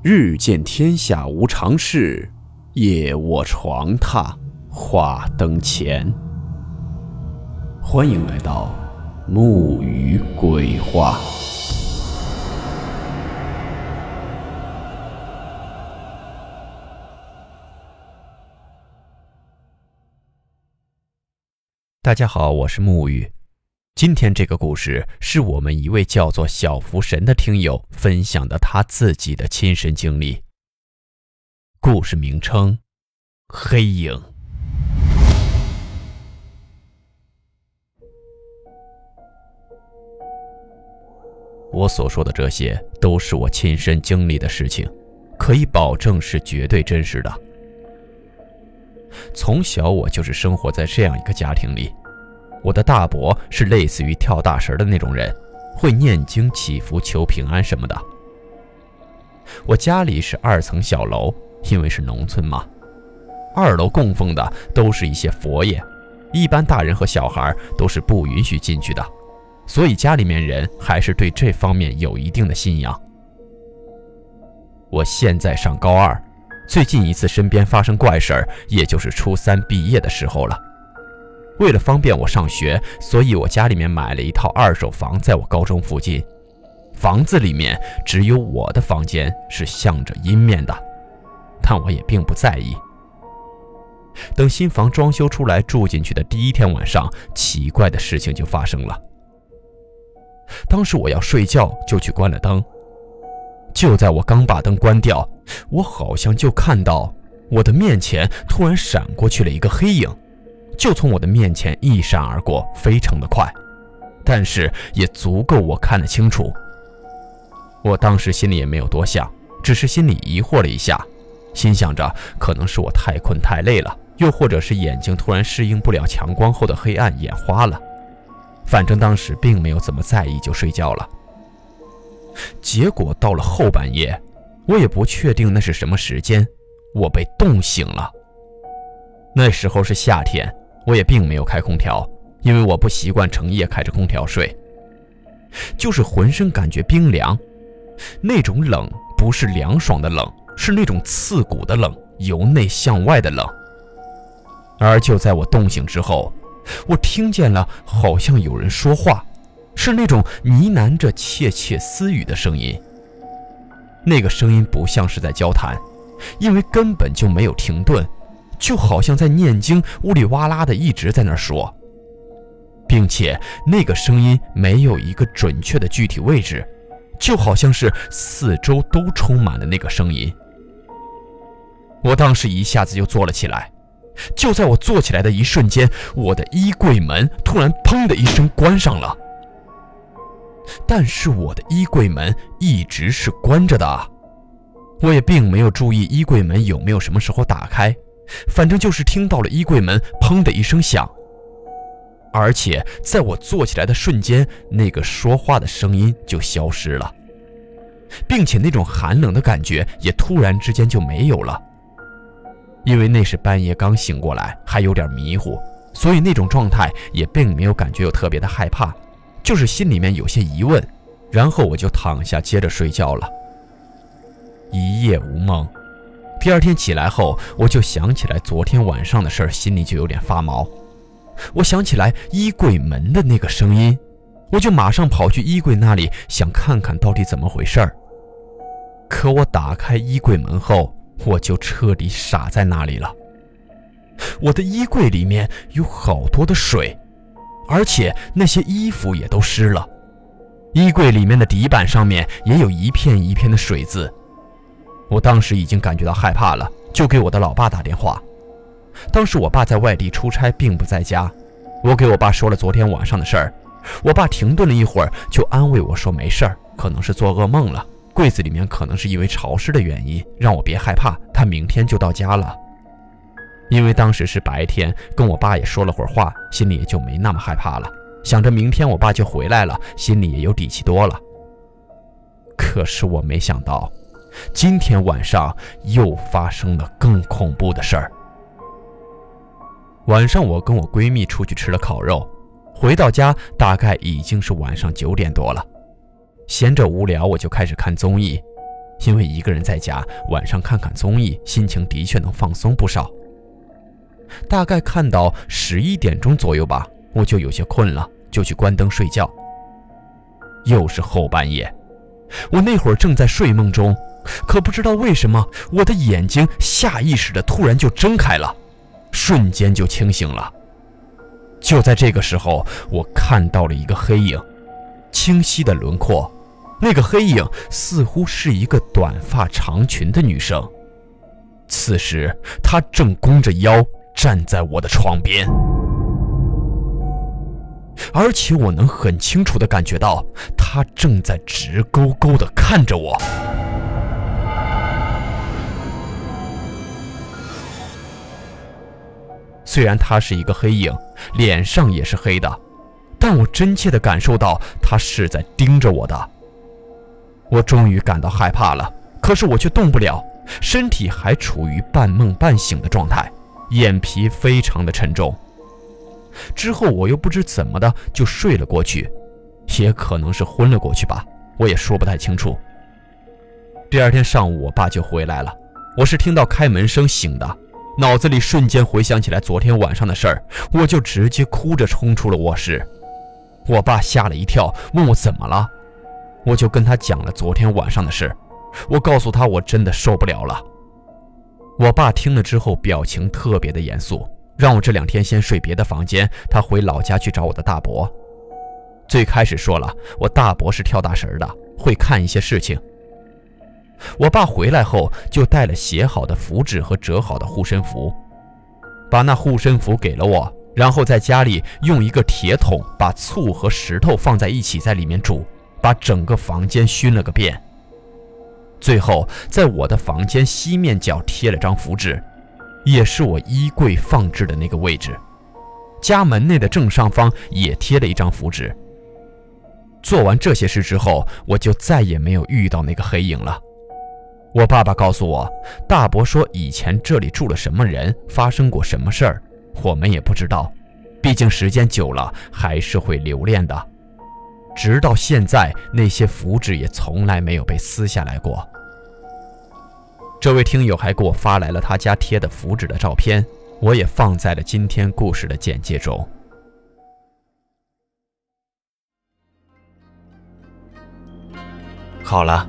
日见天下无常事，夜卧床榻话灯前。欢迎来到木鱼鬼话。大家好，我是木鱼。今天这个故事是我们一位叫做小福神的听友分享的他自己的亲身经历。故事名称：黑影。我所说的这些都是我亲身经历的事情，可以保证是绝对真实的。从小我就是生活在这样一个家庭里。我的大伯是类似于跳大神的那种人，会念经祈福求平安什么的。我家里是二层小楼，因为是农村嘛，二楼供奉的都是一些佛爷，一般大人和小孩都是不允许进去的，所以家里面人还是对这方面有一定的信仰。我现在上高二，最近一次身边发生怪事儿，也就是初三毕业的时候了。为了方便我上学，所以我家里面买了一套二手房，在我高中附近。房子里面只有我的房间是向着阴面的，但我也并不在意。等新房装修出来住进去的第一天晚上，奇怪的事情就发生了。当时我要睡觉，就去关了灯。就在我刚把灯关掉，我好像就看到我的面前突然闪过去了一个黑影。就从我的面前一闪而过，非常的快，但是也足够我看得清楚。我当时心里也没有多想，只是心里疑惑了一下，心想着可能是我太困太累了，又或者是眼睛突然适应不了强光后的黑暗，眼花了。反正当时并没有怎么在意，就睡觉了。结果到了后半夜，我也不确定那是什么时间，我被冻醒了。那时候是夏天。我也并没有开空调，因为我不习惯成夜开着空调睡。就是浑身感觉冰凉，那种冷不是凉爽的冷，是那种刺骨的冷，由内向外的冷。而就在我冻醒之后，我听见了好像有人说话，是那种呢喃着窃窃私语的声音。那个声音不像是在交谈，因为根本就没有停顿。就好像在念经，呜里哇啦的一直在那说，并且那个声音没有一个准确的具体位置，就好像是四周都充满了那个声音。我当时一下子就坐了起来，就在我坐起来的一瞬间，我的衣柜门突然砰的一声关上了。但是我的衣柜门一直是关着的，我也并没有注意衣柜门有没有什么时候打开。反正就是听到了衣柜门砰的一声响，而且在我坐起来的瞬间，那个说话的声音就消失了，并且那种寒冷的感觉也突然之间就没有了。因为那是半夜刚醒过来，还有点迷糊，所以那种状态也并没有感觉有特别的害怕，就是心里面有些疑问，然后我就躺下接着睡觉了，一夜无梦。第二天起来后，我就想起来昨天晚上的事儿，心里就有点发毛。我想起来衣柜门的那个声音，我就马上跑去衣柜那里，想看看到底怎么回事儿。可我打开衣柜门后，我就彻底傻在那里了。我的衣柜里面有好多的水，而且那些衣服也都湿了。衣柜里面的底板上面也有一片一片的水渍。我当时已经感觉到害怕了，就给我的老爸打电话。当时我爸在外地出差，并不在家。我给我爸说了昨天晚上的事儿。我爸停顿了一会儿，就安慰我说：“没事儿，可能是做噩梦了。柜子里面可能是因为潮湿的原因，让我别害怕。他明天就到家了。”因为当时是白天，跟我爸也说了会儿话，心里也就没那么害怕了。想着明天我爸就回来了，心里也有底气多了。可是我没想到。今天晚上又发生了更恐怖的事儿。晚上我跟我闺蜜出去吃了烤肉，回到家大概已经是晚上九点多了。闲着无聊，我就开始看综艺。因为一个人在家，晚上看看综艺，心情的确能放松不少。大概看到十一点钟左右吧，我就有些困了，就去关灯睡觉。又是后半夜，我那会儿正在睡梦中，可不知道为什么，我的眼睛下意识的突然就睁开了，瞬间就清醒了。就在这个时候，我看到了一个黑影，清晰的轮廓。那个黑影似乎是一个短发长裙的女生。此时，她正弓着腰站在我的床边，而且我能很清楚的感觉到，她正在直勾勾的看着我。虽然他是一个黑影，脸上也是黑的，但我真切地感受到他是在盯着我的。我终于感到害怕了，可是我却动不了，身体还处于半梦半醒的状态，眼皮非常的沉重。之后我又不知怎么的就睡了过去，也可能是昏了过去吧，我也说不太清楚。第二天上午，我爸就回来了，我是听到开门声醒的，脑子里瞬间回想起来昨天晚上的事儿，我就直接哭着冲出了卧室。我爸吓了一跳，问我怎么了。我就跟他讲了昨天晚上的事，我告诉他我真的受不了了。我爸听了之后表情特别的严肃，让我这两天先睡别的房间，他回老家去找我的大伯。最开始说了，我大伯是跳大神的，会看一些事情。我爸回来后就带了写好的符纸和折好的护身符，把那护身符给了我，然后在家里用一个铁桶把醋和石头放在一起，在里面煮。把整个房间熏了个遍，最后在我的房间西面角贴了张符纸，也是我衣柜放置的那个位置。家门内的正上方也贴了一张符纸。做完这些事之后，我就再也没有遇到那个黑影了。我爸爸告诉我，大伯说以前这里住了什么人，发生过什么事儿，我们也不知道，毕竟时间久了还是会留恋的。直到现在，那些符纸也从来没有被撕下来过。这位听友还给我发来了他家贴的符纸的照片，我也放在了今天故事的简介中。好了，